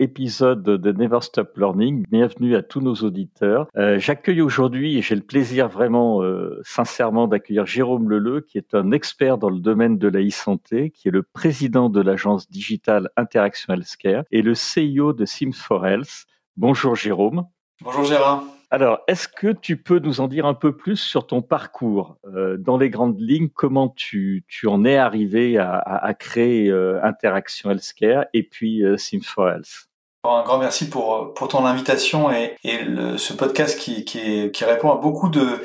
épisode de Never Stop Learning. Bienvenue à tous nos auditeurs. Euh, j'accueille aujourd'hui, et j'ai le plaisir vraiment euh, sincèrement d'accueillir Jérôme Leleu, qui est un expert dans le domaine de la e-santé, qui est le président de l'agence digitale Interaction Healthcare et le CEO de Sims for Health. Bonjour Jérôme. Bonjour Gérard. Alors, est-ce que tu peux nous en dire un peu plus sur ton parcours euh, dans les grandes lignes? Comment tu, tu en es arrivé à, créer euh, Interaction Healthcare et puis euh, Sim4 Health? Un grand merci pour, pour ton invitation et, et ce podcast qui, qui, qui, répond à beaucoup de,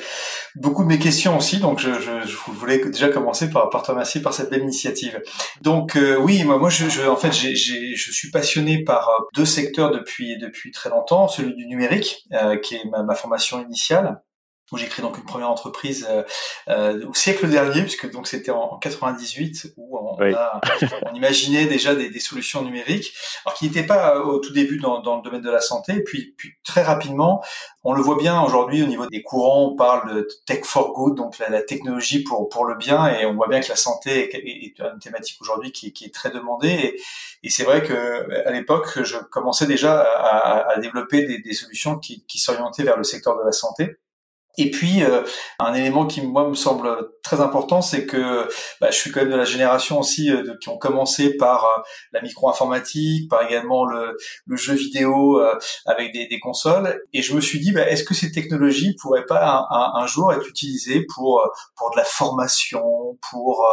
beaucoup de mes questions aussi. Donc, je, je, je voulais déjà commencer par, par te remercier par cette belle initiative. Donc, euh, oui, moi, moi je, je, en fait, j'ai, je suis passionné par euh, deux secteurs depuis, depuis très longtemps. Celui du numérique, euh, qui est ma, ma formation initiale où j'ai créé donc une première entreprise euh, euh, au siècle dernier, puisque donc c'était en, 98 où on, a, on imaginait déjà des, des, solutions numériques, alors qui n'étaient pas euh, au tout début dans, dans, le domaine de la santé. Et puis, puis très rapidement, on le voit bien aujourd'hui au niveau des courants, on parle de tech for good, donc la, la, technologie pour pour le bien, et on voit bien que la santé est, une thématique aujourd'hui qui, qui, est très demandée. Et, et c'est vrai que à l'époque, je commençais déjà à, à développer des, des solutions qui, qui s'orientaient vers le secteur de la santé. Et puis, euh, un élément qui, moi, me semble très important, c'est que bah, je suis quand même de la génération aussi euh, de, qui ont commencé par euh, la micro-informatique, par également le, le jeu vidéo avec des, des, consoles. Et je me suis dit, bah, est-ce que ces technologies pourraient pas un, un, jour être utilisées pour pour de la formation, pour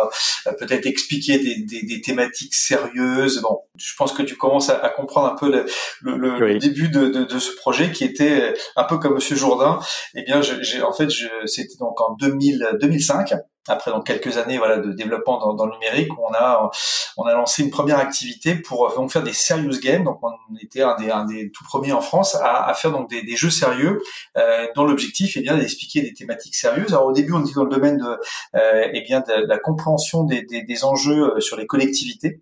peut-être expliquer des, des, des, thématiques sérieuses? Bon, je pense que tu commences à, à comprendre un peu le, le, le début de, de, de, ce projet qui était un peu comme Monsieur Jourdain. Eh bien, je, en fait, c'était donc en 2000, 2005 après donc quelques années voilà de développement dans, dans, le numérique on a on a lancé une première activité pour donc faire des serious games. Donc on était un des, un des tout premiers en France à, à faire donc des, jeux sérieux euh, dont l'objectif est bien d'expliquer des thématiques sérieuses. Alors au début on était dans le domaine de euh, eh bien de, la compréhension des, des, des enjeux euh, sur les collectivités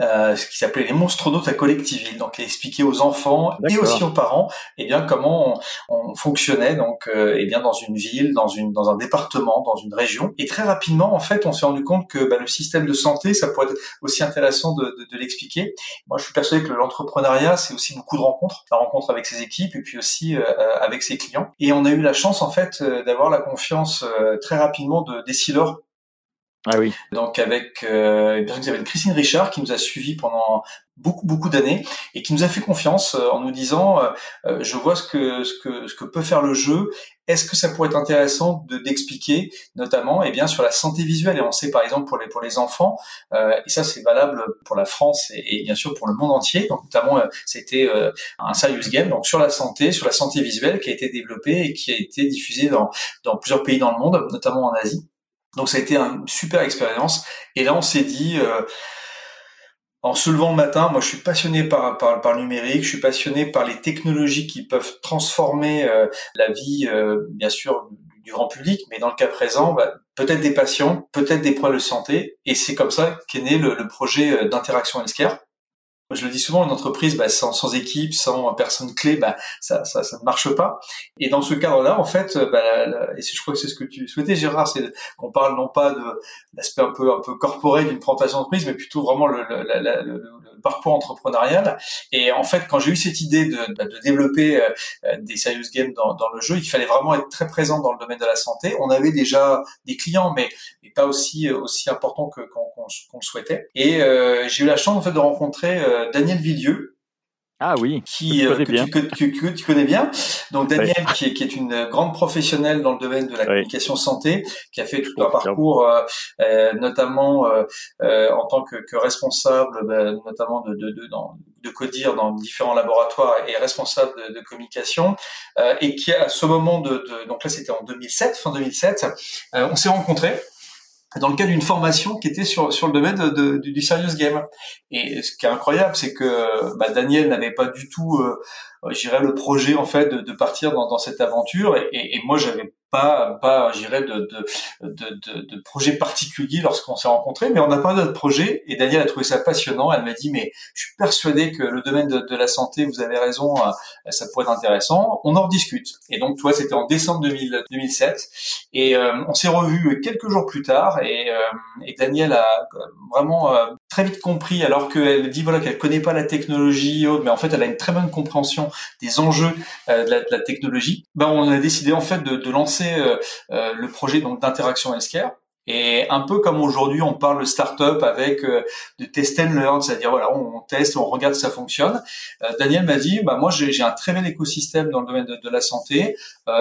euh, ce qui s'appelait les monstronautes à Collectiville, donc expliquer aux enfants et aussi aux parents, eh bien comment on, fonctionnait donc euh, eh bien dans une ville, dans une dans un département, dans une région. Et très rapidement, en fait, on s'est rendu compte que bah, le système de santé, ça pourrait être aussi intéressant de, de, de l'expliquer. Moi, je suis persuadé que l'entrepreneuriat, c'est aussi beaucoup de rencontres, la rencontre avec ses équipes et puis aussi euh, avec ses clients. Et on a eu la chance en fait d'avoir la confiance très rapidement de Decilor ah oui. Donc avec euh, une personne qui s'appelle Christine Richard qui nous a suivis pendant beaucoup beaucoup d'années et qui nous a fait confiance euh, en nous disant euh, euh, je vois ce que ce que ce que peut faire le jeu. Est-ce que ça pourrait être intéressant de d'expliquer notamment et eh bien sur la santé visuelle? Et on sait par exemple pour les pour les enfants euh, et ça c'est valable pour la France et, et, bien sûr pour le monde entier. Donc notamment c'était un serious game donc sur la santé sur la santé visuelle qui a été développé et qui a été diffusé dans dans plusieurs pays dans le monde notamment en Asie donc ça a été une super expérience. Et là, on s'est dit, euh, en se levant le matin, moi je suis passionné par, par, le numérique, je suis passionné par les technologies qui peuvent transformer euh, la vie, euh, bien sûr, du grand public, mais dans le cas présent, bah, peut-être des patients, peut-être des problèmes de santé. Et c'est comme ça qu'est né le, le projet d'interaction healthcare je le dis souvent, une entreprise bah, sans, sans, équipe, sans personne clé, bah, ça, ça, ça, ne marche pas. Et dans ce cadre-là, en fait, bah, et je crois que c'est ce que tu souhaitais, Gérard, c'est qu'on parle non pas de l'aspect un peu un peu corporel d'une présentation d'entreprise, mais plutôt vraiment le, le, le, le, parcours entrepreneurial. Et en fait, quand j'ai eu cette idée de, bah, développer euh, des serious games dans, le jeu, il fallait vraiment être très présent dans le domaine de la santé. On avait déjà des clients, mais, pas aussi aussi important que qu'on le souhaitait. Et euh, j'ai eu la chance en fait de rencontrer euh, euh, Daniel Villieu. Ah oui, qui, euh, que, tu, que, tu, connais bien. Donc Daniel, qui, est, qui, est, une grande professionnelle dans le domaine de la communication santé, qui a fait tout un parcours, euh, euh notamment euh, en tant que, responsable, ben, notamment de, de, de, dans, de codir dans différents laboratoires et responsable de, de communication, et qui à ce moment de, de donc là c'était en 2007, fin 2007, on s'est rencontrés dans le cadre d'une formation qui était sur sur le domaine de, du serious game. Et ce qui est incroyable, c'est que bah, Daniel n'avait pas du tout, euh, le projet en fait de, de partir dans, dans cette aventure. Et, et moi, j'avais pas, pas, j'irais, de, de, de, de, projet particulier lorsqu'on s'est rencontrés, mais on a parlé de notre projet et Daniel a trouvé ça passionnant. Elle m'a dit, mais je suis persuadé que le domaine de, la santé, vous avez raison, euh, ça pourrait être intéressant. On en rediscute. Et donc, toi, c'était en décembre 2007 et euh, on s'est revu quelques jours plus tard et, euh, et Daniel a vraiment très vite compris, alors qu'elle dit voilà qu'elle connaît pas la technologie, mais en fait, elle a une très bonne compréhension des enjeux de la, de, la, technologie. Ben, on a décidé en fait de, de lancer euh, euh, le projet donc d'interaction healthcare. Et un peu comme aujourd'hui, on parle de start-up avec euh, de test and learn, c'est-à-dire voilà, on, teste, on regarde si ça fonctionne. Daniel m'a dit, bah moi j'ai un très bel écosystème dans le domaine de, la santé.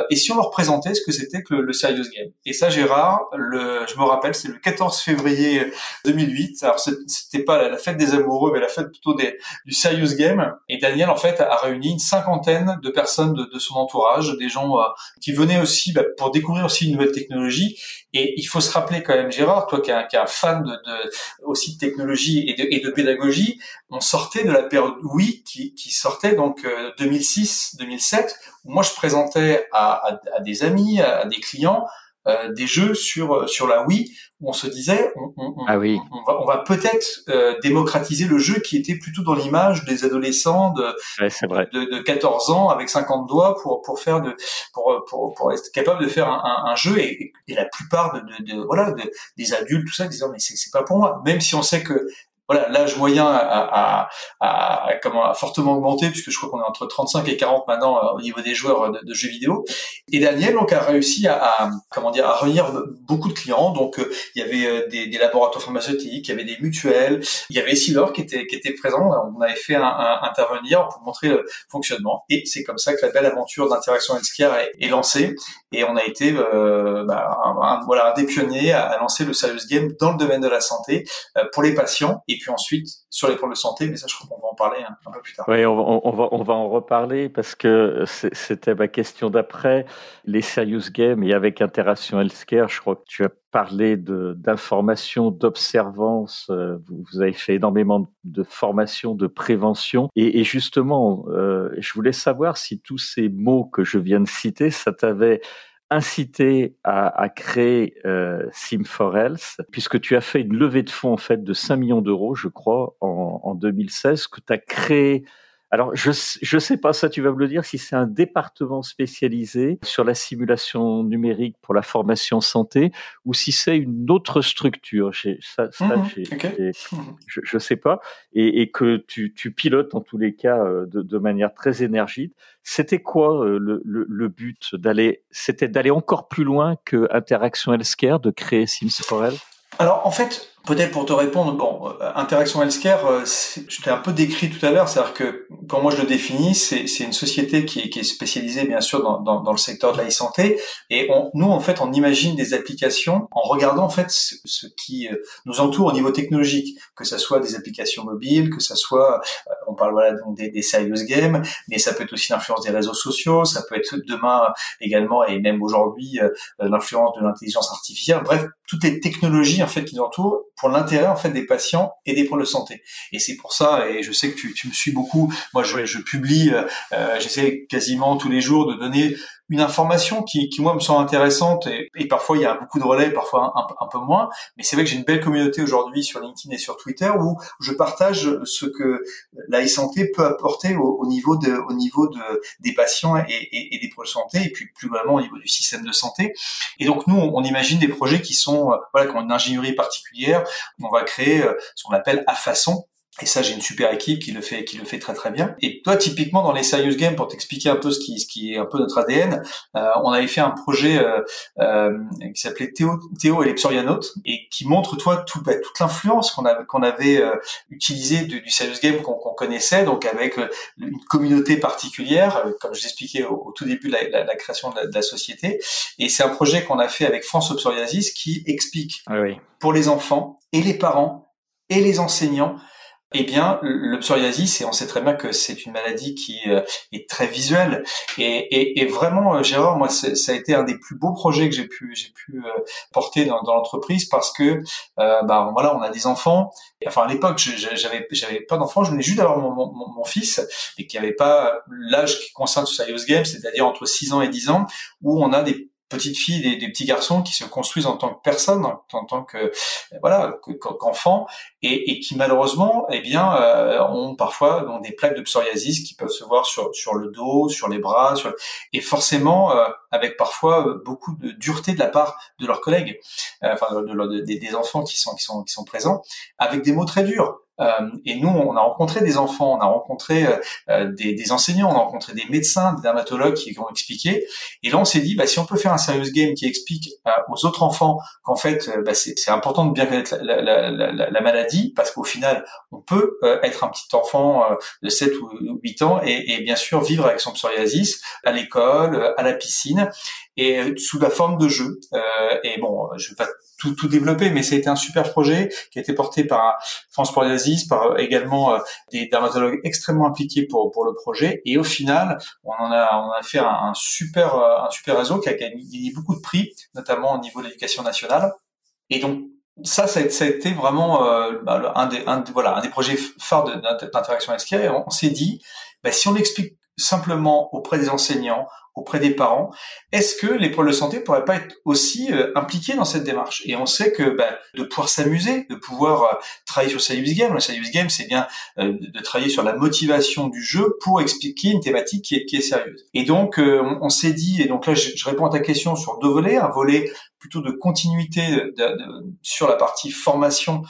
et si on leur présentait ce que c'était que le, Serious Game? Et ça, Gérard, le, je me rappelle, c'est le 14 février 2008. Alors c'était pas la, fête des amoureux, mais la fête plutôt des, du Serious Game. Et Daniel, en fait, a réuni une cinquantaine de personnes de, de son entourage, des gens qui venaient aussi bah, pour découvrir aussi une nouvelle technologie. Et il faut se rappeler quand même, Gérard, toi qui es un, fan de, de, aussi de technologie et de, et de, pédagogie, on sortait de la période oui qui, qui sortait donc 2006-2007 euh, où moi je présentais à, à, à des amis, à des clients euh, des jeux sur sur la Wii où on se disait on, on, ah oui. on va, on va peut-être euh, démocratiser le jeu qui était plutôt dans l'image des adolescents de, de, de 14 ans avec 50 doigts pour pour faire de pour pour, pour être capable de faire un, un, jeu et, et, la plupart de, de, voilà des adultes tout ça disant mais c'est pas pour moi même si on sait que voilà, l'âge moyen a, a, a, comment, a, fortement augmenté puisque je crois qu'on est entre 35 et 40 maintenant euh, au niveau des joueurs de, de, jeux vidéo. Et Daniel donc a réussi à, comment dire à réunir beaucoup de clients. Donc euh, il y avait euh, des, des, laboratoires pharmaceutiques, il y avait des mutuelles, il y avait Silor qui était qui était présent. On avait fait un, intervenir pour montrer le fonctionnement. Et c'est comme ça que la belle aventure d'interaction healthcare est, est lancée. Et on a été euh, bah, un, voilà un des pionniers à, à, lancer le Serious Game dans le domaine de la santé pour les patients. Puis ensuite, sur les problèmes de santé, mais ça, je crois qu'on va en parler un, peu plus tard. Oui, on, on, va, on va en reparler parce que c'était ma question d'après. Les serious games et avec Interaction Healthcare, je crois que tu as parlé d'information, d'observance. Euh, vous, avez fait énormément de formation, de prévention. Et, et justement, euh, je voulais savoir si tous ces mots que je viens de citer, ça t'avait incité à, à créer euh, Sim4Health, puisque tu as fait une levée de fonds en fait de 5 millions d'euros, je crois, en, en 2016, que tu as créé alors, je ne sais pas, ça tu vas me le dire, si c'est un département spécialisé sur la simulation numérique pour la formation santé ou si c'est une autre structure. Ça, ça mmh je ne sais pas. Et, et que tu, tu, pilotes en tous les cas euh, de, de manière très énergique. C'était quoi euh, le, le, le but d'aller C'était d'aller encore plus loin que Interaction Healthcare, de créer Sims 4 Alors, en fait, Peut-être pour te répondre, bon, euh, interaction healthcare, euh, je t'ai un peu décrit tout à l'heure, c'est-à-dire que quand moi je le définis, c'est une société qui est, qui est, spécialisée bien sûr dans, dans, dans le secteur de la e-santé, et on, nous en fait on imagine des applications en regardant en fait ce, ce qui euh, nous entoure au niveau technologique, que ça soit des applications mobiles, que ça soit, on parle voilà donc des, des serious games, mais ça peut être aussi l'influence des réseaux sociaux, ça peut être demain également et même aujourd'hui l'influence de l'intelligence artificielle, bref toutes les technologies en fait qui nous entourent pour l'intérêt en fait des patients et des pôles de santé. Et c'est pour ça, et je sais que tu, tu me suis beaucoup. Moi, je, je publie, euh, euh j'essaie quasiment tous les jours de donner une information qui, qui moi me semble intéressante et, et, parfois il y a beaucoup de relais, parfois un, peu moins. Mais c'est vrai que j'ai une belle communauté aujourd'hui sur LinkedIn et sur Twitter où je partage ce que la e-santé peut apporter au, au, niveau de, au niveau de des patients et, et, et des pôles de santé et puis plus globalement au niveau du système de santé. Et donc nous, on, imagine des projets qui sont voilà, qui ont une ingénierie particulière. On va créer euh, ce qu'on appelle à façon et ça, j'ai une super équipe qui le fait, qui le fait très très bien. Et toi, typiquement dans les serious games, pour t'expliquer un peu ce qui, ce qui est un peu notre ADN, euh, on avait fait un projet euh, euh, qui s'appelait Théo, Théo et les psorianautes et qui montre toi tout, bah, toute l'influence qu'on avait, qu'on avait euh, utilisée du, du, serious game qu'on connaissait, donc avec euh, une communauté particulière, comme je l'expliquais au, tout début de la, la, création de la, de la, société. Et c'est un projet qu'on a fait avec France Psoriasis qui explique ah oui. pour les enfants et les parents et les enseignants eh bien, le psoriasis, et on sait très bien que c'est une maladie qui euh, est très visuelle, et, vraiment, euh, Gérard, moi, ça a été un des plus beaux projets que j'ai pu pu euh, porter dans, l'entreprise parce que, bah, voilà, on a des enfants. Enfin, à l'époque, j'avais j'avais pas d'enfants, je venais juste d'avoir mon, mon, fils, et qui avait pas l'âge qui concerne ce Serious Games, c'est-à-dire entre 6 ans et 10 ans, où on a des petites filles, des, des, petits garçons qui se construisent en tant que personnes, en, tant que voilà qu'enfants, et, et, qui malheureusement, eh bien, euh, ont parfois des plaques de psoriasis qui peuvent se voir sur sur le dos, sur les bras, et forcément euh, avec parfois euh, beaucoup de dureté de la part de leurs collègues, enfin de, des enfants qui sont qui sont qui sont présents, avec des mots très durs. Euh, et nous, on a rencontré des enfants, on a rencontré euh, euh, des, enseignants, on a rencontré des médecins, des dermatologues qui ont expliqué. Et là, on s'est dit, bah, si on peut faire un serious game qui explique aux autres enfants qu'en fait, bah, c'est important de bien connaître la, la, la, la maladie, parce qu'au final, on peut être un petit enfant de 7 ou 8 ans et bien sûr vivre avec son psoriasis à l'école, à la piscine et sous la forme de jeu. Euh, et bon, je vais pas tout, tout développer, mais été un super projet qui a été porté par France Psoriasis, par également euh, des dermatologues extrêmement impliqués pour, pour le projet. Et au final, on en a, on a fait un, super, euh, un super réseau qui a gagné beaucoup de prix, notamment au niveau de l'éducation nationale. Et donc, ça, ça a, été vraiment euh, bah, un, des, un, voilà, un des projets phares d'interaction avec Et on, s'est dit, bah, si on explique simplement auprès des enseignants, auprès des parents. Est-ce que les pôles de santé pourraient pas être aussi euh, impliqués dans cette démarche? Et on sait que bah, de pouvoir s'amuser, de pouvoir euh, travailler sur Serious Game, le Serious Game, c'est bien euh, de, travailler sur la motivation du jeu pour expliquer une thématique qui est, qui est sérieuse. Et donc, on, s'est dit, et donc là, je, réponds à ta question sur deux volets, un volet plutôt de continuité de, sur la partie formation,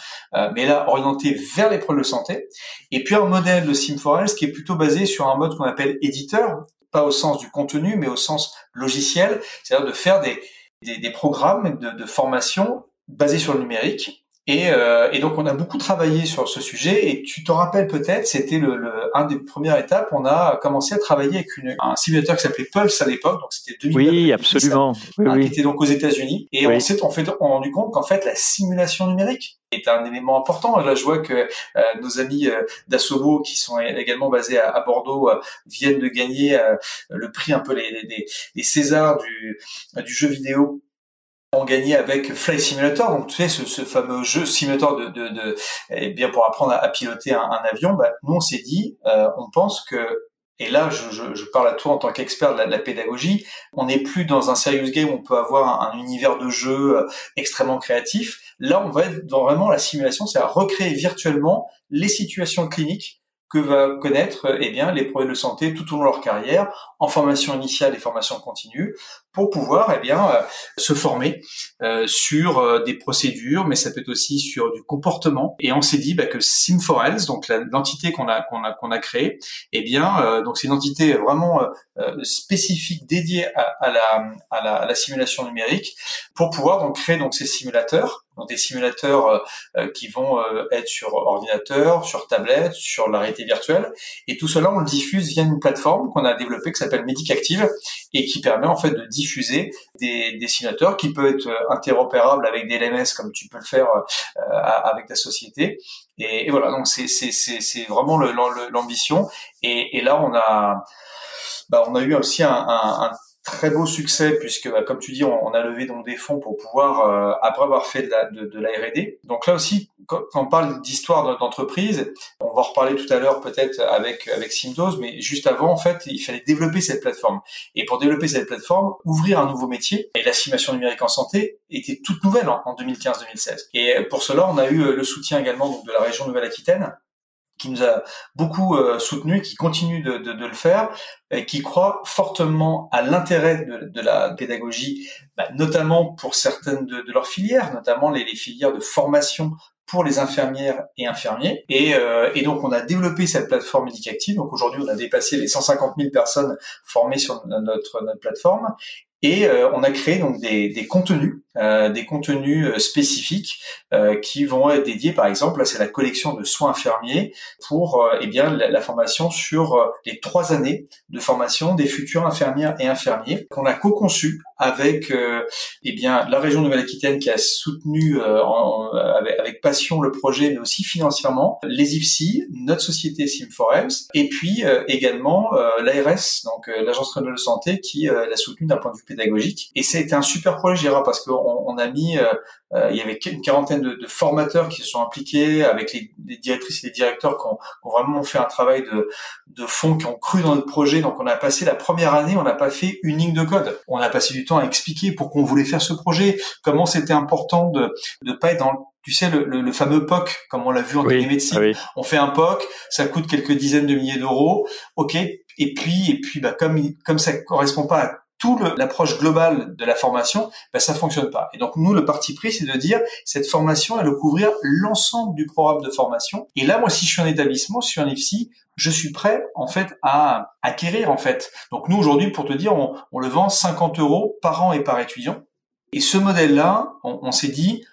mais là orienté vers les pôles de santé, et puis un modèle de Sim4Health qui est plutôt basé sur un mode qu'on appelle éditeur, pas au sens du contenu, mais au sens logiciel, c'est-à-dire de faire des, des, programmes de, de, formation basés sur le numérique. Et, euh, et, donc on a beaucoup travaillé sur ce sujet. Et tu te rappelles peut-être, c'était le, le, un des premières étapes. On a commencé à travailler avec une, un simulateur qui s'appelait Pulse à l'époque. Donc c'était 2009. Oui, absolument. oui, Qui était donc aux États-Unis. Et on s'est on fait rendu compte qu'en fait la simulation numérique est un élément important. Là, je vois que euh, nos amis euh, d'Assobo, qui sont également basés à, Bordeaux, euh, viennent de gagner euh, le prix un peu les, les, les Césars du, du jeu vidéo ont gagné avec Flight Simulator, donc tu sais ce, fameux jeu simulator de, de, eh bien pour apprendre à, piloter un, avion. Bah, nous on s'est dit, on pense que et là, je, parle à toi en tant qu'expert de, la pédagogie. On n'est plus dans un serious game où on peut avoir un, un univers de jeu extrêmement créatif. Là, on va être dans vraiment la simulation, c'est à recréer virtuellement les situations cliniques que va connaître eh bien les problèmes de santé tout au long de leur carrière en formation initiale et formation continue pour pouvoir eh bien euh, se former euh, sur euh, des procédures mais ça peut être aussi sur du comportement et on s'est dit bah, que Sim4Health donc l'entité qu'on a qu'on a qu'on a créée eh bien donc c'est une entité vraiment spécifique dédiée à, à, la, à, la, à la simulation numérique pour pouvoir donc créer donc ces simulateurs donc des simulateurs qui vont être sur ordinateur, sur tablette, sur la réalité virtuelle. Et tout cela, on le diffuse via une plateforme qu'on a développée qui s'appelle Medicactive et qui permet en fait de diffuser des, des simulateurs qui peuvent être interopérables avec des LMS comme tu peux le faire euh, avec ta société. Et, voilà, donc c'est c'est vraiment l'ambition. Et, là, on a bah, on a eu aussi un très beau succès puisque, bah, comme tu dis, on, a levé donc des fonds pour pouvoir, euh, après avoir fait de la, de, la R&D. Donc là aussi, quand, on parle d'histoire d'entreprise, on va reparler tout à l'heure peut-être avec avec Simdose, mais juste avant, en fait, il fallait développer cette plateforme. Et pour développer cette plateforme, ouvrir un nouveau métier. Et la simulation numérique en santé était toute nouvelle en, en 2015-2016. Et pour cela, on a eu le soutien également donc, de la région Nouvelle-Aquitaine qui nous a beaucoup euh, soutenu, qui continue de, de, de, le faire, et qui croit fortement à l'intérêt de, de, la pédagogie, bah, notamment pour certaines de, leurs filières, notamment les, les, filières de formation pour les infirmières et infirmiers. Et, euh, et donc on a développé cette plateforme médicactive. Donc aujourd'hui on a dépassé les 150 000 personnes formées sur notre, notre plateforme. Et euh, on a créé donc des, contenus, des contenus euh, spécifiques euh, qui vont être dédiés, par exemple, c'est la collection de soins infirmiers pour eh bien la, formation sur les trois années de formation des futurs infirmières et infirmiers qu'on a co-conçu avec eh bien la région Nouvelle-Aquitaine qui a soutenu avec, avec, passion le projet, mais aussi financièrement les IFSI, notre société Sim4Health, et puis également l'ARS, donc l'agence régionale de santé, qui l'a soutenu d'un point de vue pédagogique. Et c'était un super projet, Gérard, parce qu'on on a mis euh, euh, il y avait une quarantaine de, de, formateurs qui se sont impliqués avec les, les directrices et les directeurs qui ont, qui ont, vraiment fait un travail de, de fond, qui ont cru dans notre projet. Donc on a passé la première année, on n'a pas fait une ligne de code. On a passé du temps à expliquer pourquoi on voulait faire ce projet, comment c'était important de ne pas être dans tu sais, le, le, le, fameux POC, comme on l'a vu en oui, médecine. Ah on fait un POC, ça coûte quelques dizaines de milliers d'euros. OK. Et puis, et puis, bah, comme, comme ça correspond pas à tout l'approche globale de la formation, ben, ça fonctionne pas. Et donc nous, le parti pris, c'est de dire cette formation, elle couvrir l'ensemble du programme de formation. Et là, moi, si je suis un établissement, si je suis un IFSI, je suis prêt en fait à acquérir en fait. Donc nous aujourd'hui, pour te dire, on, on, le vend 50 euros par an et par étudiant. Et ce modèle-là, on, s'est dit,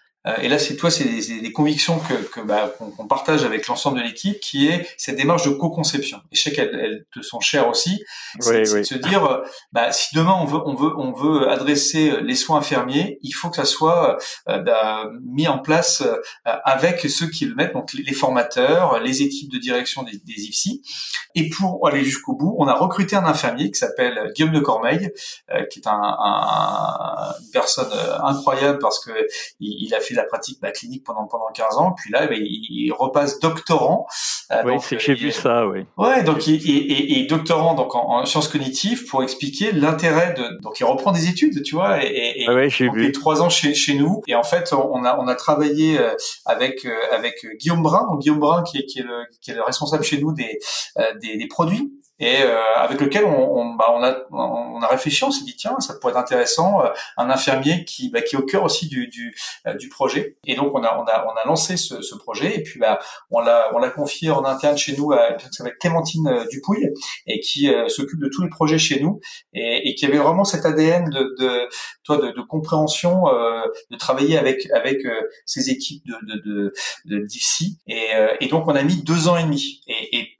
et là, c'est toi, c'est des, des, convictions que, que bah, qu'on, partage avec l'ensemble de l'équipe, qui est cette démarche de co-conception. Et je sais qu'elles elles te sont chères aussi. C'est, oui, oui. de se dire, euh, bah, si demain on veut, on veut, on veut adresser les soins infirmiers, il faut que ça soit euh, bah, mis en place euh, avec ceux qui le mettent, donc les formateurs, les équipes de direction des, des IFSI. Et pour aller jusqu'au bout, on a recruté un infirmier qui s'appelle Guillaume de Cormeil, euh, qui est un, un, une personne incroyable parce que il, il a fait la pratique bah, clinique pendant pendant 15 ans, puis là, bah, il, repasse doctorant. Euh, oui, j'ai vu ça, oui. Ouais, donc il, et, et, doctorant donc en, sciences cognitives pour expliquer l'intérêt de. Donc il reprend des études, tu vois, et, et, ouais, j'ai vu. trois ans chez chez nous. Et en fait, on a on a travaillé euh, avec euh, avec Guillaume Brun, donc Guillaume Brun qui est qui est le qui est le responsable chez nous des des, des produits et euh, avec lequel on, on, bah, on, a, on a réfléchi, on s'est dit tiens ça pourrait être intéressant, euh, un infirmier qui, bah, qui est au cœur aussi du, du, euh, du, projet. Et donc on a, on a, on a lancé ce, ce projet. Et puis bah, on l'a on l'a confié en interne chez nous à s'appelle Clémentine Dupouille et qui s'occupe de tous les projets chez nous et, et, qui avait vraiment cet ADN de, de toi de, de compréhension, de travailler avec avec ces équipes de de, de, de et, et donc on a mis deux ans et demi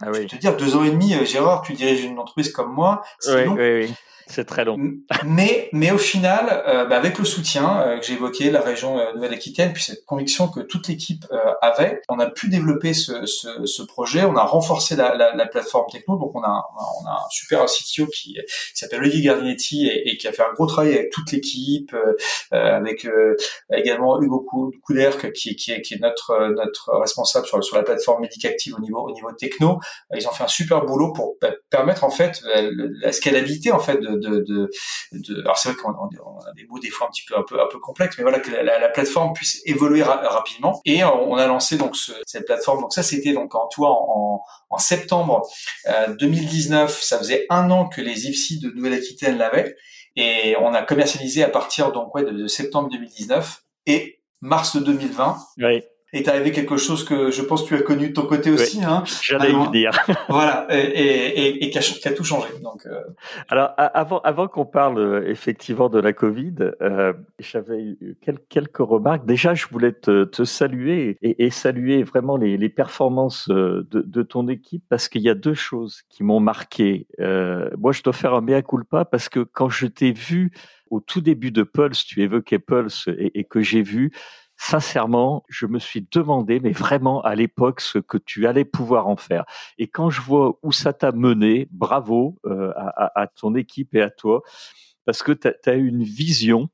ah oui. je vais te dire deux ans et demi Gérard tu diriges une entreprise comme moi, c'est oui, Oui, oui. C'est très long. Mais, mais au final, euh, bah avec le soutien euh, que j'ai évoqué, la région euh, Nouvelle-Aquitaine, puis cette conviction que toute l'équipe euh, avait, on a pu développer ce, ce, ce, projet, on a renforcé la, la, la, plateforme techno, donc on a, on a un super CTO qui, qui s'appelle Olivier Gardinetti et, et, qui a fait un gros travail avec toute l'équipe, avec également Hugo Couder qui, qui, est, qui est notre, notre responsable sur, sur la plateforme Medicactive au niveau, au niveau techno. Ils ont fait un super boulot pour bah, permettre en fait la scalabilité en fait de de, de, de alors c'est vrai qu'on a des mots des fois un petit peu un peu un peu complexes, mais voilà que la, la plateforme puisse évoluer rapidement. Et on a lancé donc ce, cette plateforme. Donc ça c'était donc en toi en, en septembre euh, 2019. Ça faisait un an que les IFSI de Nouvelle-Aquitaine l'avaient et on a commercialisé à partir donc ouais de, de septembre 2019 et mars 2020. Oui est arrivé quelque chose que je pense que tu as connu de ton côté aussi. Oui, hein, J'allais le dire. voilà, et, et, et, qui, a, tout changé. Donc, euh... Alors, avant, avant qu'on parle euh, effectivement de la Covid, euh, j'avais quelques, quelques remarques. Déjà, je voulais te, te saluer et, saluer vraiment les, les performances de, de, ton équipe parce qu'il y a deux choses qui m'ont marqué. Euh, moi, je dois faire un mea culpa parce que quand je t'ai vu au tout début de Pulse, tu évoquais Pulse et, et que j'ai vu, sincèrement, je me suis demandé, mais vraiment à l'époque, ce que tu allais pouvoir en faire. Et quand je vois où ça t'a mené, bravo euh, à, à, ton équipe et à toi, parce que tu as, une vision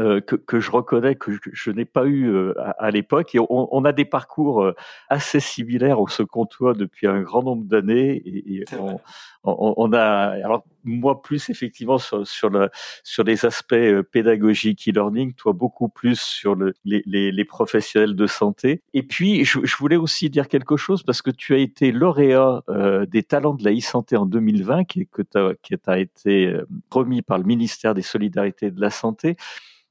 euh, que, que, je reconnais que je, je n'ai pas eu euh, à, à l'époque. Et on, on, a des parcours euh, assez similaires au second toit depuis un grand nombre d'années. Et, et on, on, on, a, alors moi plus effectivement sur, sur, le, sur les aspects euh, pédagogiques e-learning, toi beaucoup plus sur le, les, les, les, professionnels de santé. Et puis je, je, voulais aussi dire quelque chose parce que tu as été lauréat euh, des talents de la e-santé en 2020, qui, que qui a été remis par le ministère des Solidarités et de la Santé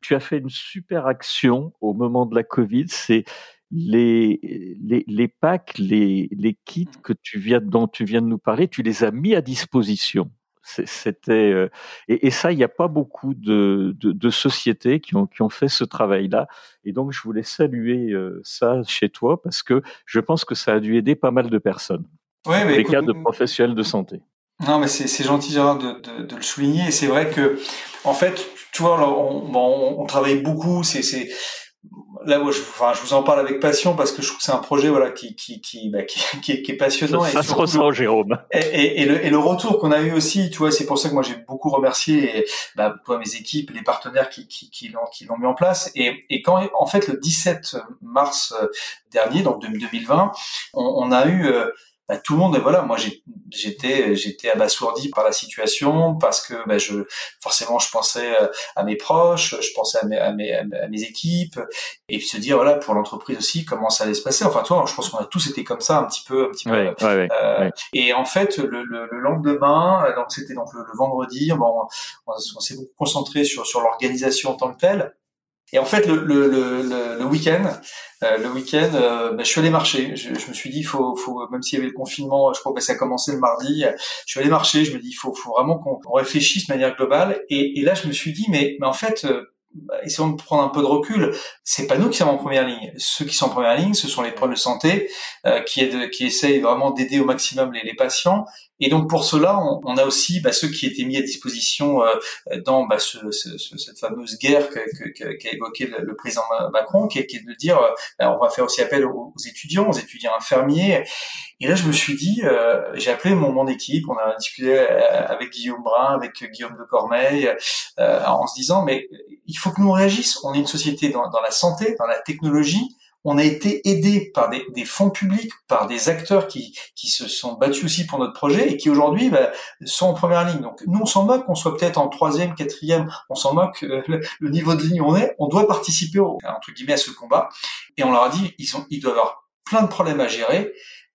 tu as fait une super action au moment de la Covid, c'est les, les, les packs, les, les kits que tu viens, dont tu viens de nous parler, tu les as mis à disposition. C'était euh, et, et, ça, il n'y a pas beaucoup de, de, de, sociétés qui ont, qui ont fait ce travail-là. Et donc, je voulais saluer euh, ça chez toi parce que je pense que ça a dû aider pas mal de personnes. Ouais, mais les écoute, cas de professionnels de santé. Non, mais c'est gentil Gérard de, de, de, le souligner. Et c'est vrai que, en fait, tu vois, on, on, on travaille beaucoup. C'est là, je, enfin, je vous en parle avec passion parce que je trouve que c'est un projet, voilà, qui, qui, qui, bah, qui, qui, est, qui, est, passionnant. Ça, et se ressent, Jérôme. Et, et, et, le, et, le, retour qu'on a eu aussi, tu vois, c'est pour ça que moi j'ai beaucoup remercié, et, bah, toi, mes équipes, les partenaires qui, qui, qui l'ont, qui l'ont mis en place. Et, et quand, en fait, le 17 mars euh, dernier, donc 2020, on, on a eu euh, bah, tout le monde, voilà, moi j'étais j'étais abasourdi par la situation parce que bah, je forcément je pensais euh, à mes proches, je pensais à mes, à mes, à mes équipes et se dire voilà pour l'entreprise aussi comment ça allait se passer. Enfin toi, je pense qu'on a tous été comme ça un petit peu, un petit peu. euh, et en fait le, le, le lendemain, donc c'était donc le, vendredi, bon, on, on s'est beaucoup concentré sur sur l'organisation en tant que telle. Et en fait, le, le, le, le week-end, euh, le week-end, euh, bah, je suis allé marcher. Je, je, me suis dit, faut, faut, même s'il y avait le confinement, je crois que ça a commencé le mardi. Je suis allé marcher. Je me dis, faut, faut vraiment qu'on réfléchisse de manière globale. Et, et, là, je me suis dit, mais, mais en fait, euh, bah, essayons de prendre un peu de recul. C'est pas nous qui sommes en première ligne. Ceux qui sont en première ligne, ce sont les problèmes de santé euh, qui, aident, qui essayent vraiment d'aider au maximum les, les, patients. Et donc pour cela, on, on a aussi bah, ceux qui étaient mis à disposition euh, dans bah, ce, ce, cette fameuse guerre qu'a que, que, évoqué le, le, président Macron, qui qui est de dire, euh, on va faire aussi appel aux, étudiants, aux étudiants infirmiers. Et là, je me suis dit, euh, j'ai appelé mon, mon équipe, on a discuté euh, avec Guillaume Brun, avec Guillaume de Cormeil, en se disant, mais il faut que nous réagissions. On est une société dans, dans la santé, dans la technologie on a été aidé par des, fonds publics, par des acteurs qui, qui se sont battus aussi pour notre projet et qui aujourd'hui bah, sont en première ligne. Donc nous, on s'en moque qu'on soit peut-être en troisième, quatrième, on s'en moque le, niveau de ligne où on est, on doit participer entre guillemets à ce combat. Et on leur a dit, ils, ont, ils doivent avoir plein de problèmes à gérer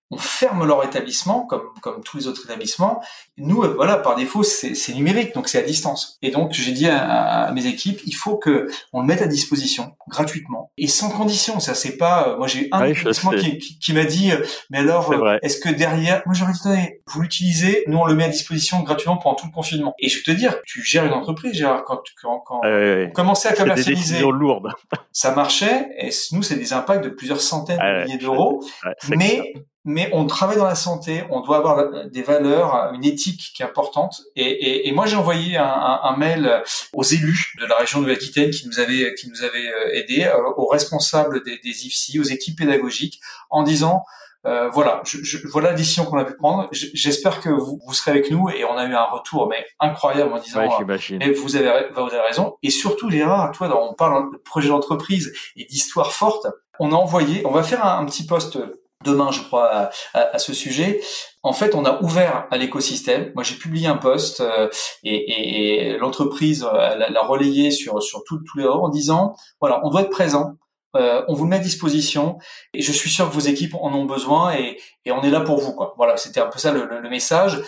on ferme leur établissement comme comme tous les autres établissements. Nous, euh, voilà, par défaut, c'est numérique, donc c'est à distance. Et donc j'ai dit à, mes équipes, il faut que on le mette à disposition gratuitement et sans condition. Ça c'est pas. Euh, moi j'ai un établissement qui, qui, m'a dit, euh, mais alors est-ce que derrière, moi j'aurais dit, vous l'utilisez, nous on le met à disposition gratuitement pendant tout le confinement. Et je veux te dire, tu gères une entreprise, Gérard, quand quand, quand on commençait à commercialiser, lourdes. ça marchait. Et nous c'est des impacts de plusieurs centaines de milliers d'euros, mais mais on travaille dans la santé, on doit avoir des valeurs, une éthique qui est importante. Et, et, et moi, j'ai envoyé un, un, un, mail aux élus de la région de l'Aquitaine qui nous avaient qui nous avaient euh, aidés, euh, aux responsables des, des IFSI, aux équipes pédagogiques, en disant euh, voilà, je, je, voilà la décision qu'on a pu prendre. J'espère que vous, vous, serez avec nous et on a eu un retour mais incroyable en disant ouais, mais vous avez vous avez raison et surtout Gérard, toi on parle de projet d'entreprise et d'histoire forte. On a envoyé, on va faire un, un petit poste demain, je crois, à, ce sujet. En fait, on a ouvert à l'écosystème. Moi, j'ai publié un post euh, et, et, l'entreprise euh, l'a relayé sur sur tous les réseaux en disant voilà, on doit être présent. Euh, on vous met à disposition et je suis sûr que vos équipes en ont besoin et, et on est là pour vous quoi. Voilà, c'était un peu ça le, le, message.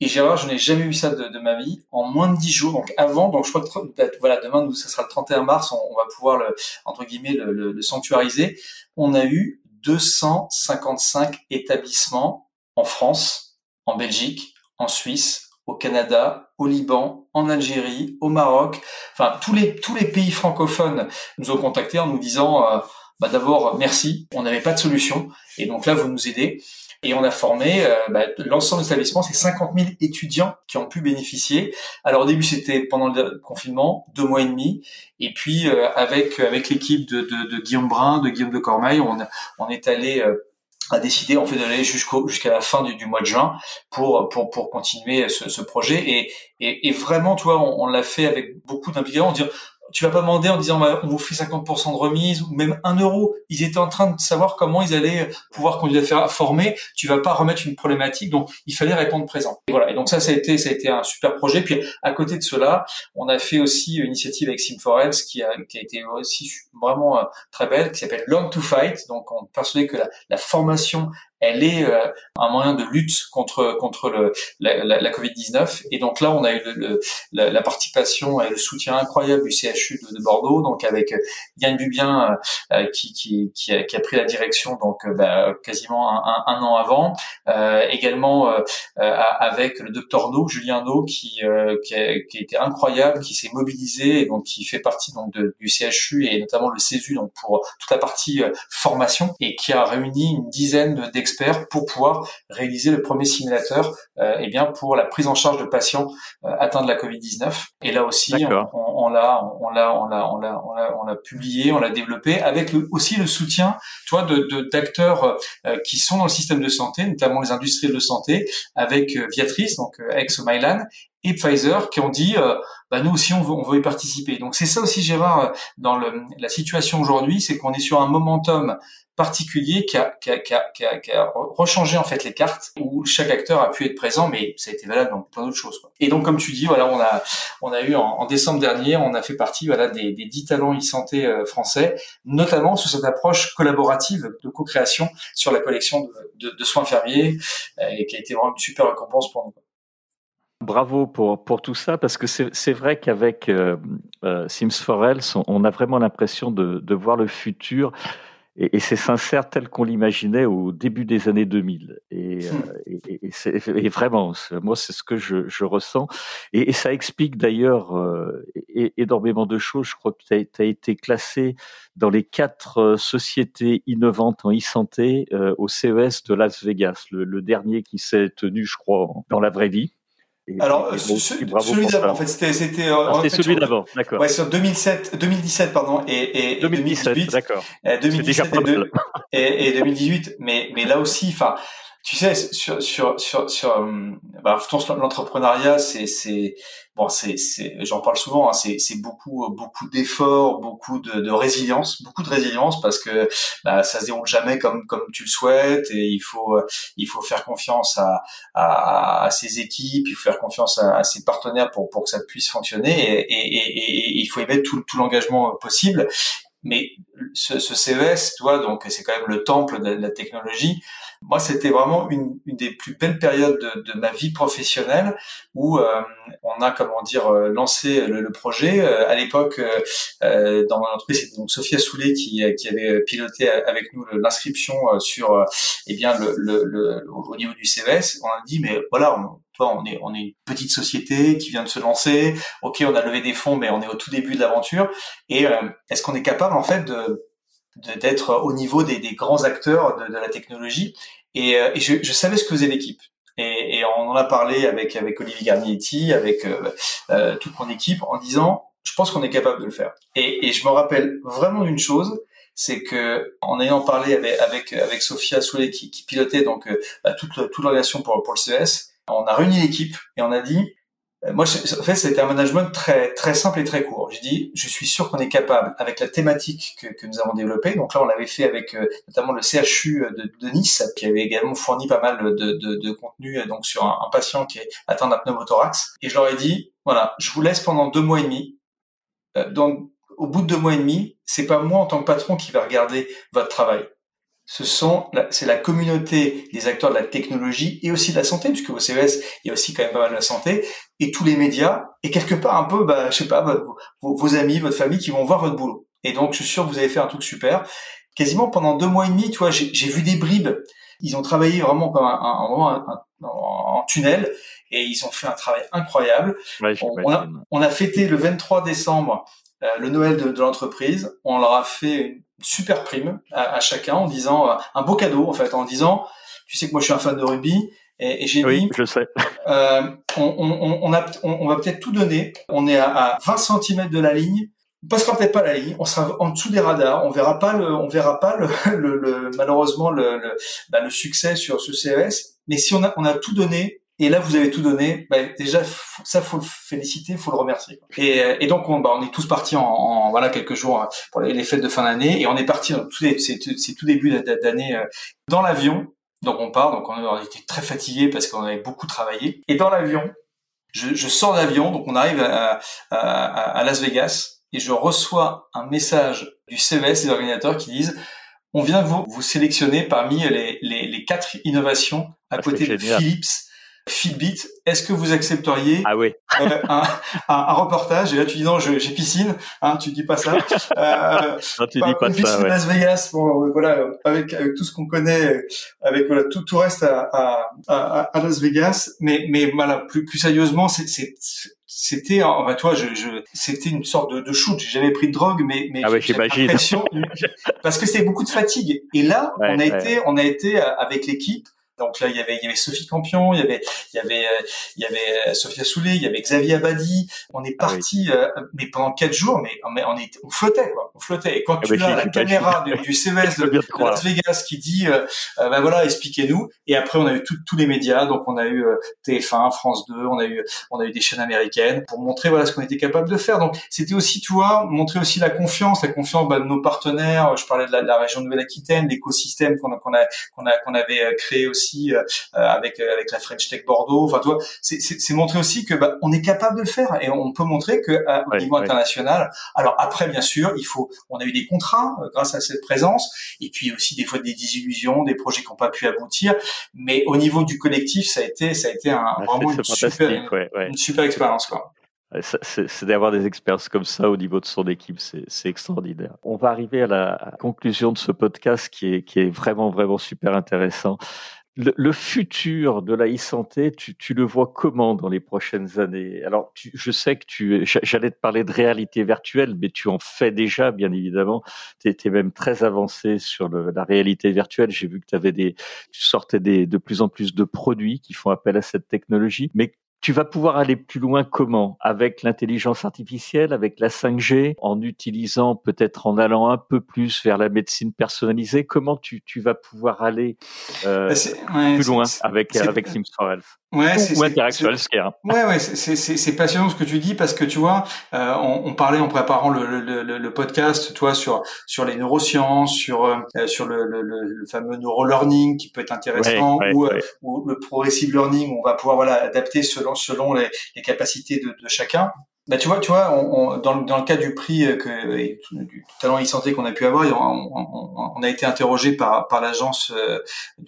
Et Gérard, je n'ai jamais eu ça de, de, ma vie en moins de dix jours. Donc avant, donc je crois que voilà demain, nous, ça sera le 31 mars, on, on va pouvoir le entre guillemets le, le sanctuariser. On a eu 255 établissements en France, en Belgique, en Suisse, au Canada, au Liban, en Algérie, au Maroc. Enfin, tous les pays francophones nous ont contactés en nous disant euh, bah d'abord merci, on n'avait pas de solution et donc là vous nous aidez. Et on a formé euh, bah, l'ensemble des établissements, c'est 50 000 étudiants qui ont pu bénéficier. Alors au début c'était pendant le confinement, deux mois et demi, et puis euh, avec avec l'équipe de, de, de, Guillaume Brun, de Guillaume de Cormeil, on, on est allé euh, a décidé en fait d'aller jusqu'au jusqu'à la fin du, du, mois de juin pour pour pour continuer ce, ce projet. Et, et, et vraiment toi on, on l'a fait avec beaucoup d'implication tu vas pas demander en disant bah, on vous fait 50% de remise ou même un euro. Ils étaient en train de savoir comment ils allaient pouvoir continuer à faire former. Tu vas pas remettre une problématique, donc il fallait répondre présent. Et voilà. Et donc ça, ça a été, ça a été un super projet. Puis à côté de cela, on a fait aussi une initiative avec Simforels qui a, qui a été aussi vraiment euh, très belle, qui s'appelle Learn to Fight. Donc on est que la, la formation elle est euh, un moyen de lutte contre contre le, la, la, la Covid-19. Et donc là, on a eu le, la, la, participation et le soutien incroyable du CHU de, de Bordeaux, donc avec euh, Yann Bubien euh, euh, qui, qui, qui, a, qui, a, pris la direction donc bah, quasiment un, un, an avant. Euh, également avec le docteur No, Julien No, qui, qui, a, qui a été incroyable, qui s'est mobilisé et donc qui fait partie donc du CHU et notamment le CESU donc pour toute la partie formation et qui a réuni une dizaine d'experts experts pour pouvoir réaliser le premier simulateur eh bien pour la prise en charge de patients atteints de la Covid-19. Et là aussi, on l'a on l'a on l'a on l'a on l'a publié, on l'a développé avec aussi le soutien, toi, de d'acteurs qui sont dans le système de santé, notamment les industriels de santé, avec Viatrice, donc ex Mylan, et Pfizer qui ont dit euh, bah nous aussi on veut, on veut y participer. Donc c'est ça aussi Gérard euh, dans le, la situation aujourd'hui, c'est qu'on est sur un momentum particulier qui a, qui, a, qui, a, qui, a, rechangé en fait les cartes où chaque acteur a pu être présent, mais ça a été valable dans plein d'autres choses. Et donc comme tu dis, voilà, on a on a eu en, décembre dernier, on a fait partie voilà des, 10 talents e-santé euh, français, notamment sous cette approche collaborative de co-création sur la collection de, de, de soins fermiers, et qui a été vraiment une super récompense pour nous. Bravo pour, pour tout ça, parce que c'est vrai qu'avec euh, euh, Sims Forels, on, a vraiment l'impression de, de, voir le futur, et, et c'est sincère tel qu'on l'imaginait au début des années 2000. Et, euh, et, et vraiment, moi, c'est ce que je, je ressens. Et, ça explique d'ailleurs euh, énormément de choses. Je crois que tu as, as, été classé dans les quatre euh, sociétés innovantes en e-santé au CES de Las Vegas, le, le dernier qui s'est tenu, je crois, dans la vraie vie. Alors, celui d'avant, en fait, c'était, c'était, ah, celui d'avant, d'accord. Ouais, sur 2007, 2017, pardon, et, et 2017, d'accord. 2017 et, et, 2018, mais, mais là aussi, enfin, tu sais, sur, sur, sur, sur, hum, bah, l'entrepreneuriat, c'est, c'est, bon, c'est, j'en parle souvent, hein, c'est, beaucoup, beaucoup d'efforts, beaucoup de, de, résilience, beaucoup de résilience parce que bah, ça se déroule jamais comme, comme tu le souhaites et il faut, il faut faire confiance à, à, à ses équipes, il faut faire confiance à, à, ses partenaires pour, pour que ça puisse fonctionner et, et, et, et il faut y mettre tout, tout l'engagement possible. Mais ce, ce CES, tu vois, donc c'est quand même le temple de la technologie. Moi, c'était vraiment une, une, des plus belles périodes de, de ma vie professionnelle où euh, on a, comment dire, euh, lancé le, projet. Euh, à l'époque, euh, dans mon entreprise, c'était donc Sophia Soulet qui, qui avait piloté avec nous l'inscription sur, eh bien, le, le, au niveau du CVS. On a dit, mais voilà, on, on est, on est une petite société qui vient de se lancer. Ok, on a levé des fonds, mais on est au tout début de l'aventure. Et est-ce qu'on est capable, en fait, de d'être au niveau des, des, grands acteurs de, de la technologie? Et, euh, et je, je, savais ce que faisait l'équipe. Et, et, on en a parlé avec avec Olivier Garnietti, avec euh, euh, toute mon équipe, en disant, je pense qu'on est capable de le faire. Et, et je me rappelle vraiment d'une chose, c'est que en ayant parlé avec avec, avec Sophia Soulet qui, qui pilotait donc bah, toute toute l'organisation pour pour le CES, on a réuni l'équipe et on a dit euh, moi, en fait, c'était un management très très simple et très court. J'ai dit, je suis sûr qu'on est capable, avec la thématique que, que, nous avons développée. Donc là, on l'avait fait avec euh, notamment le CHU de, de, Nice, qui avait également fourni pas mal de, de, de contenu euh, donc sur un, un, patient qui est atteint d'un pneumothorax. Et je leur ai dit, voilà, je vous laisse pendant deux mois et demi. donc, au bout de deux mois et demi, c'est pas moi en tant que patron qui va regarder votre travail ce sont, c'est la communauté des acteurs de la technologie et aussi de la santé, puisque au CES, il y a aussi quand même pas mal de la santé, et tous les médias, et quelque part un peu, bah, je sais pas, vos, vos amis, votre famille qui vont voir votre boulot. Et donc, je suis sûr que vous avez fait un truc super. Quasiment pendant deux mois et demi, tu vois, j'ai vu des bribes. Ils ont travaillé vraiment comme un, un, un, en tunnel et ils ont fait un travail incroyable. on, a, on, a, fêté le 23 décembre euh, le Noël de, de l'entreprise. On leur a fait une super prime à, à, chacun en disant euh, un beau cadeau en fait, en disant, tu sais que moi je suis un fan de rugby. Et, et j'ai oui, dit, je sais. Euh, on, on, on, a, on, va peut-être tout donner. On est à, à 20 cm de la ligne. On passera peut-être pas la ligne. On sera en dessous des radars. On verra pas le, on verra pas le, le, le malheureusement le, le, bah, le succès sur ce CES. Mais si on a, on a tout donné, et là, vous avez tout donné. Bah, déjà, ça faut le féliciter, faut le remercier. Et, et donc, on, bah, on est tous partis en, en, voilà quelques jours hein, pour les, fêtes de fin d'année, et on est parti c'est tout début d'année euh, dans l'avion. Donc on part, donc on était très fatigué parce qu'on avait beaucoup travaillé. Et dans l'avion, je, je sors d'avion, donc on arrive à, à, à, Las Vegas et je reçois un message du CES des organisateurs qui disent on vient vous, vous sélectionner parmi les, les, les quatre innovations à ah, côté de Philips Fitbit, est-ce que vous accepteriez ah oui. euh, un, un, un, reportage? Et là, tu dis non, j'ai piscine, hein, tu dis pas ça. Euh, non, tu dis pas une piscine ça. Las Vegas, bon, euh, voilà, avec avec tout ce qu'on connaît, avec voilà, tout tout reste à, à, à, Las Vegas, mais mais voilà, plus plus sérieusement, c'est c'était, enfin, toi, je, je c'était une sorte de, de shoot. J'ai jamais pris de drogue, mais, mais ah ouais, parce que c'est beaucoup de fatigue. Et là, on a été, on a été avec l'équipe donc là, il y avait, il y avait Sophie Campion, il y avait, il y avait, euh, il y avait euh, Sophia Soulet, il y avait Xavier Abadi. On est ah parti, euh, mais pendant quatre jours, mais on, est, on flottait quoi, on flottait. Et quand ah tu as la caméra du, du, CES de, Las Vegas qui dit, euh, ben voilà, expliquez-nous. Et après, on a eu tous les médias, donc on a eu TF1, France 2, on a eu, on a eu des chaînes américaines pour montrer voilà ce qu'on était capable de faire. Donc c'était aussi, tu vois, montrer aussi la confiance, la confiance bah, de nos partenaires. Je parlais de la, de la région Nouvelle-Aquitaine, l'écosystème qu'on a, qu'on a, qu'on avait créé aussi euh, avec euh, avec la French Tech Bordeaux. Enfin, toi, c'est montrer aussi que bah, on est capable de le faire et on peut montrer que au niveau international. Alors après, bien sûr, il faut. On a eu des contrats euh, grâce à cette présence, et puis aussi des fois des désillusions, des projets qui n'ont pas pu aboutir. Mais au niveau du collectif, ça a été ça a été un, ah, vraiment une super, une super expérience quoi. C'est d'avoir des expériences comme ça au niveau de son équipe, c'est extraordinaire. On va arriver à la conclusion de ce podcast qui est, qui est vraiment, vraiment super intéressant le, futur de la e-santé, tu, le vois comment dans les prochaines années? Alors, je sais que tu, j'allais te parler de réalité virtuelle, mais tu en fais déjà, bien évidemment. Tu étais même très avancé sur la réalité virtuelle. J'ai vu que tu avais des, tu sortais des, de plus en plus de produits qui font appel à cette technologie. Mais tu vas pouvoir aller plus loin comment? Avec l'intelligence artificielle, avec la 5G, en utilisant peut-être en allant un peu plus vers la médecine personnalisée. Comment tu, tu vas pouvoir aller euh, plus loin avec avec Sims for Health? Ouais, c'est Ouais, ouais, c'est passionnant ce que tu dis parce que tu vois, euh, on, on, parlait en préparant le, le, le, le, podcast, toi, sur sur les neurosciences, sur euh, sur le, le, fameux neurolearning qui peut être intéressant, ou, euh, ou le progressive learning, où on va pouvoir voilà adapter selon selon les, les capacités de, de chacun. Bah, tu vois, tu vois, on, dans, dans, le cas du prix euh, que du talent e-santé qu'on a pu avoir, on, on, a été interrogé par, par l'agence euh,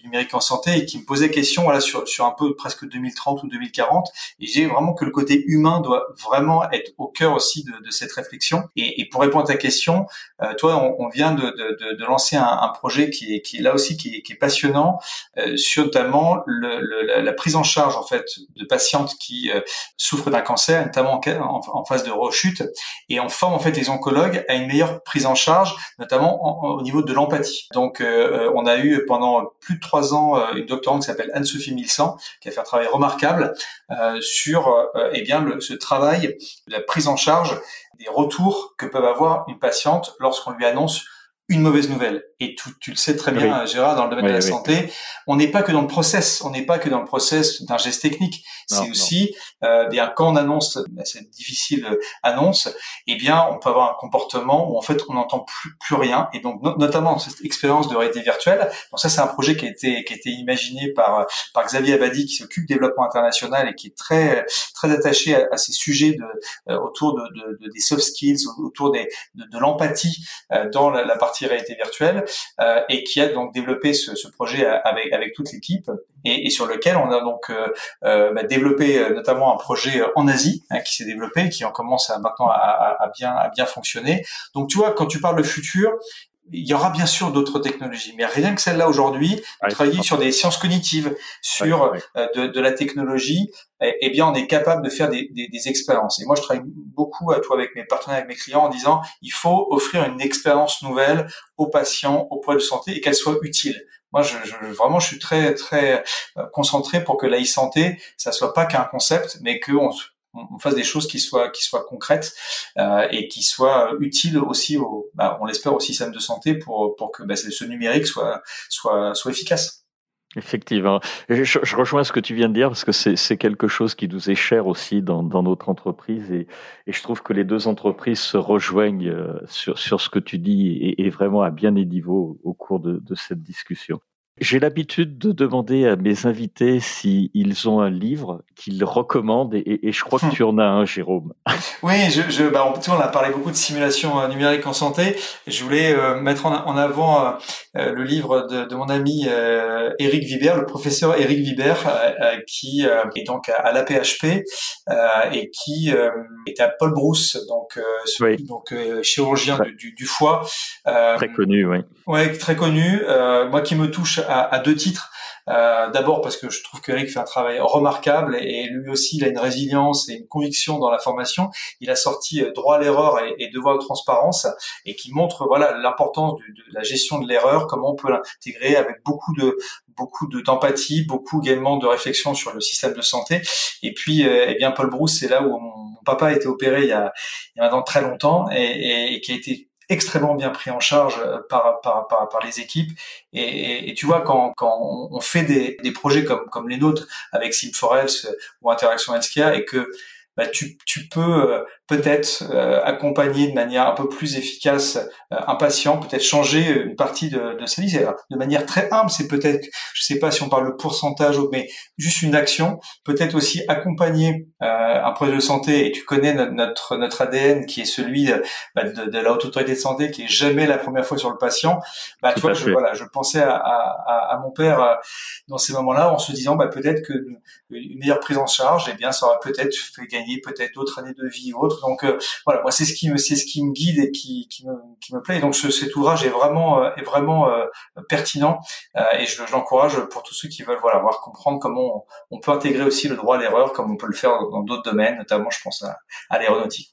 numérique en santé et qui me posait question voilà sur, sur un peu presque 2030 ou 2040. Et j'ai vraiment que le côté humain doit vraiment être au cœur aussi de, de cette réflexion. Et, et, pour répondre à ta question, euh, toi, on, vient de, de, de lancer un, un, projet qui est, qui est là aussi qui est, qui est passionnant euh, sur notamment le, le, la, prise en charge en fait de patientes qui souffrent d'un cancer, notamment en, en phase de rechute et on forme en fait les oncologues à une meilleure prise en charge, notamment au niveau de l'empathie. Donc, euh, on a eu pendant plus de trois ans euh, une doctorante qui s'appelle Anne-Sophie Milsan qui a fait un travail remarquable euh, sur eh bien ce travail de la prise en charge des retours que peuvent avoir une patiente lorsqu'on lui annonce une mauvaise nouvelle. Et tu, tu le sais très bien, Gérard, dans le domaine de la santé, on n'est pas que dans le process, on n'est pas que dans le process d'un geste technique. C'est aussi, euh, bien quand on annonce cette difficile annonce, eh bien, on peut avoir un comportement où en fait on n'entend plus, plus rien. Et donc, notamment cette expérience de réalité virtuelle. Donc ça, c'est un projet qui a été qui a été imaginé par par Xavier Abadi, qui s'occupe du développement international et qui est très très attaché à, ces sujets de euh, autour de, de, des soft skills, autour des de, de l'empathie euh, dans la, la partie réalité virtuelle euh, et qui a donc développé ce, ce projet avec avec toute l'équipe et, et, sur lequel on a donc euh, euh bah, développé euh, notamment un projet en Asie hein, qui s'est développé qui en commence à, maintenant à, à, bien à bien fonctionner. Donc tu vois quand tu parles de futur, il y aura bien sûr d'autres technologies, mais rien que celle-là aujourd'hui, travailler sur des sciences cognitives, sur de, de, la technologie, eh, eh, bien, on est capable de faire des, des, des, expériences. Et moi, je travaille beaucoup à toi avec mes partenaires, avec mes clients, en disant il faut offrir une expérience nouvelle aux patients, aux poids de santé, et qu'elle soit utile. Moi, je, je, vraiment, je suis très très euh, concentré pour que la e-santé, ça soit pas qu'un concept, mais qu'on on fasse des choses qui soient qui soient concrètes euh, et qui soient utiles aussi au, bah, on l'espère au système de santé pour pour que bah, ce numérique soit soit soit efficace. Effectivement. Je, je, rejoins ce que tu viens de dire parce que c'est quelque chose qui nous est cher aussi dans, dans notre entreprise et, et, je trouve que les deux entreprises se rejoignent euh, sur, sur ce que tu dis et, et vraiment à bien des niveaux au cours de, de cette discussion. J'ai l'habitude de demander à mes invités s'ils ont un livre qu'ils recommandent et, et, je crois que hmm. tu en as un, Jérôme. Oui, je, je, bah on, on a parlé beaucoup de simulation euh, numérique en santé. Je voulais euh, mettre en, en avant euh, le livre de, de mon ami euh, Eric Vibert, le professeur Eric Vibert, qui est donc à, l'APHP et qui est à Paul Brousse, donc, donc chirurgien du, du, du, foie. très connu, oui. Ouais, très connu. moi qui me touche à, deux titres. Euh, D'abord parce que je trouve qu'Eric fait un travail remarquable et, lui aussi il a une résilience et une conviction dans la formation. Il a sorti euh, droit à l'erreur et, et, devoir de transparence et qui montre voilà l'importance de, la gestion de l'erreur, comment on peut l'intégrer avec beaucoup de beaucoup d'empathie, beaucoup également de réflexion sur le système de santé. Et puis, euh, eh bien, Paul Brousse, c'est là où mon, papa a été opéré il y a, il y a maintenant très longtemps et, et qui a été extrêmement bien pris en charge euh, par, par, par, par les équipes. Et, et, tu vois, quand, quand on fait des, des projets comme, comme les nôtres avec Sim4Health ou Interaction Healthcare et que bah, tu, tu peux euh, peut-être euh, accompagner de manière un peu plus efficace euh, un patient, peut-être changer une partie de, de sa vie. De manière très humble, c'est peut-être, je sais pas si on parle de pourcentage, mais juste une action. Peut-être aussi accompagner euh, un projet de santé. Et tu connais notre notre, ADN qui est celui bah, de, de, la haute autorité de santé, qui est jamais la première fois sur le patient. Bah, tu vois, je, voilà, je pensais à, à, à mon père dans ces moments-là, en se disant bah, peut-être que une meilleure prise en charge, eh bien, ça aurait peut-être fait gagner peut-être d'autres années de vie ou autre donc euh, voilà, moi c'est ce qui me c'est ce qui me guide et qui, qui me qui me plaît. Et donc ce, cet ouvrage est vraiment euh, est vraiment euh, pertinent et je, je l'encourage pour tous ceux qui veulent voilà voir comprendre comment on, peut intégrer aussi le droit à l'erreur comme on peut le faire dans d'autres domaines, notamment je pense à, à l'aéronautique.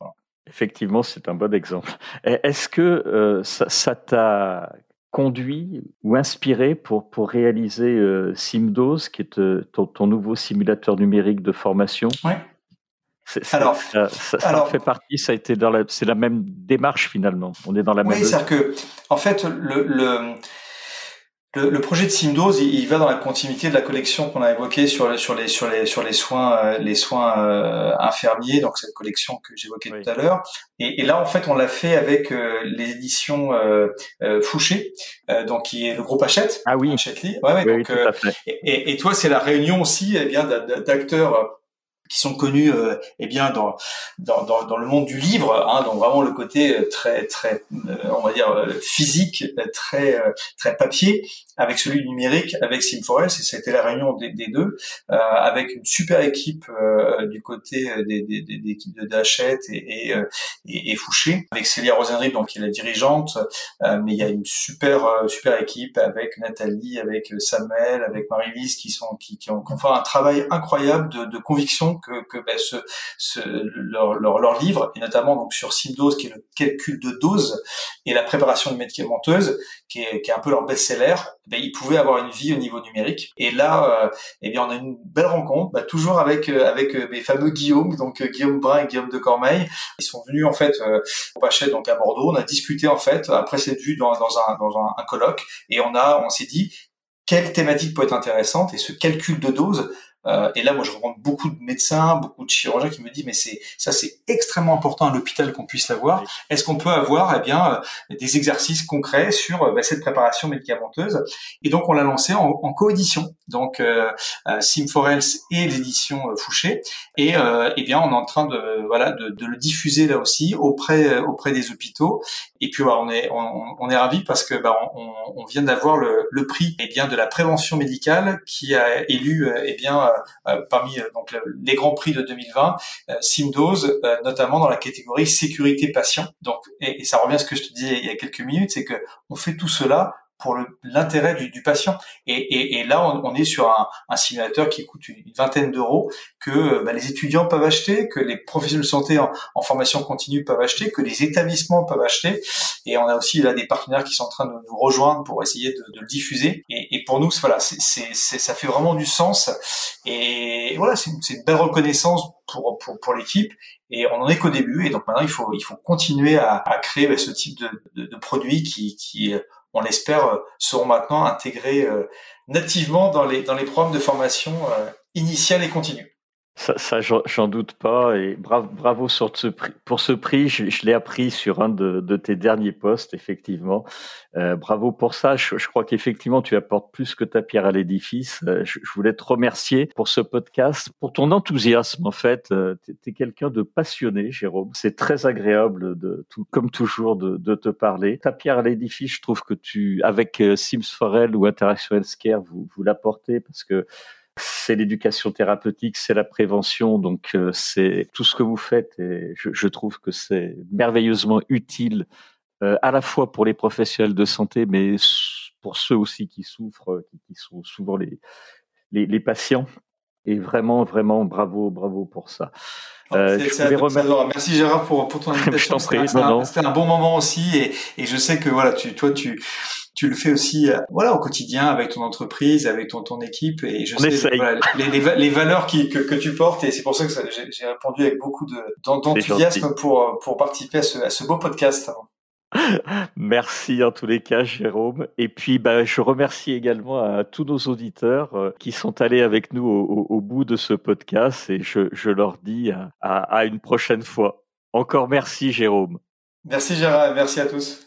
Effectivement, c'est un bon exemple. Est-ce que ça t'a conduit ou inspiré pour, pour réaliser euh, SimDose, qui est ton, ton, nouveau simulateur numérique de formation? Ouais alors, ça, ça, fait partie, ça a été dans la, c'est la même démarche finalement. On est dans la même. Oui, c'est-à-dire que, en fait, le, le, le, projet de Simdose, il, il, va dans la continuité de la collection qu'on a évoquée sur, sur les sur les sur les soins euh, les soins euh, infirmiers, donc cette collection que j'évoquais tout à l'heure. Et, et, là, en fait, on l'a fait avec euh, les éditions Fouché, donc qui est le groupe Hachette. Ah oui. Ouais, ouais, oui, donc, et, et, toi, c'est la réunion aussi, eh bien, d'acteurs qui sont connus euh, eh bien dans, dans, dans, dans, le monde du livre, hein, donc vraiment le côté euh, très très euh, on va dire euh, physique, très très papier, avec celui du numérique, avec Sim4Health, et c'était la réunion des, des deux, avec une super équipe du côté des, des, des, équipes de Dachette et, et, et, Fouché, avec Célia Rosenrib, donc qui est la dirigeante, mais il y a une super super équipe avec Nathalie, avec Samuel, avec Marie-Lise qui sont qui, qui, ont, qui ont fait un travail incroyable de, de conviction que, que ben, ce, ce, leur, leur, leur, livre, et notamment donc sur SimDose, qui est le calcul de dose, et la préparation de médicamenteuse, qui est, qui est un peu leur best-seller, ben, ils pouvaient avoir une vie au niveau numérique. Et là, euh, eh bien, on a une belle rencontre, ben, toujours avec euh, avec euh, mes fameux Guillaume, donc Guillaume Brun et Guillaume de Cormeil. Ils sont venus en fait au Pachette, donc à Bordeaux. On a discuté en fait après cette vue dans, dans un dans un colloque, et on a on s'est dit quelle thématique peut être intéressante et ce calcul de dose euh, et là, moi, je rencontre beaucoup de médecins, beaucoup de chirurgiens qui me disent, mais c'est ça, c'est extrêmement important à l'hôpital qu'on puisse l'avoir. Est-ce qu'on peut avoir, eh bien, euh, des exercices concrets sur euh, bah, cette préparation médicamenteuse? Et donc, on l'a lancé en, en coédition, donc euh, Sim4Health et l'édition Fouché. Et eh bien, on est en train de voilà de, de, le diffuser là aussi auprès auprès des hôpitaux. Et puis, voilà, on est on, on est ravi parce que bah, on, on vient d'avoir le, le prix eh bien de la prévention médicale qui a élu eh bien euh, parmi euh, donc les grands prix de 2020, euh, Simdose, notamment dans la catégorie sécurité patient. Donc, et, et, ça revient à ce que je te disais il y a quelques minutes, c'est que on fait tout cela pour l'intérêt du, du, patient. Et, et, et là, on, on, est sur un, un, simulateur qui coûte une, vingtaine d'euros que bah, les étudiants peuvent acheter, que les professionnels de santé en, en, formation continue peuvent acheter, que les établissements peuvent acheter. Et on a aussi là des partenaires qui sont en train de nous rejoindre pour essayer de, de le diffuser. Et, et, pour nous, voilà, c'est, ça fait vraiment du sens. Et voilà, c'est une, une, belle reconnaissance pour, pour, pour l'équipe et on en est qu'au début et donc maintenant il faut il faut continuer à, à créer bah, ce type de, de, de produit qui, qui on l'espère, euh, seront maintenant intégrés euh, nativement dans les, dans les programmes de formation euh, initiale et continue. Ça, ça j'en doute pas. Et bravo, bravo sur ce prix, pour ce prix. Je, je l'ai appris sur un de, de, tes derniers postes, effectivement. Euh, bravo pour ça. Je, je crois qu'effectivement, tu apportes plus que ta pierre à l'édifice. Euh, je, je, voulais te remercier pour ce podcast, pour ton enthousiasme. En fait, euh, tu es, quelqu'un de passionné, Jérôme. C'est très agréable, de, tout, comme toujours, de, de, te parler. Ta pierre à l'édifice, je trouve que tu, avec euh, Sims Forel ou Interaction Healthcare, vous, vous l'apportez parce que c'est l'éducation thérapeutique, c'est la prévention, donc euh, c'est tout ce que vous faites et je, je trouve que c'est merveilleusement utile euh, à la fois pour les professionnels de santé, mais pour ceux aussi qui souffrent, qui, sont souvent les, les, patients. Et vraiment, vraiment, bravo, bravo pour ça. Euh, Merci Gérard pour, pour ton invitation. C'était un, un, bon moment aussi, et, et je sais que voilà, tu, toi, tu, tu le fais aussi euh, voilà au quotidien avec ton entreprise, avec ton, ton équipe et je sais les, les, les, valeurs qui, que, que, tu portes et c'est pour ça que j'ai répondu avec beaucoup d'enthousiasme pour, pour participer à ce, à ce beau podcast. Merci en tous les cas, Jérôme. Et puis, bah, je remercie également à tous nos auditeurs euh, qui sont allés avec nous au, au, bout de ce podcast et je, je leur dis à, à, une prochaine fois. Encore merci, Jérôme. Merci, Gérard. Merci à tous.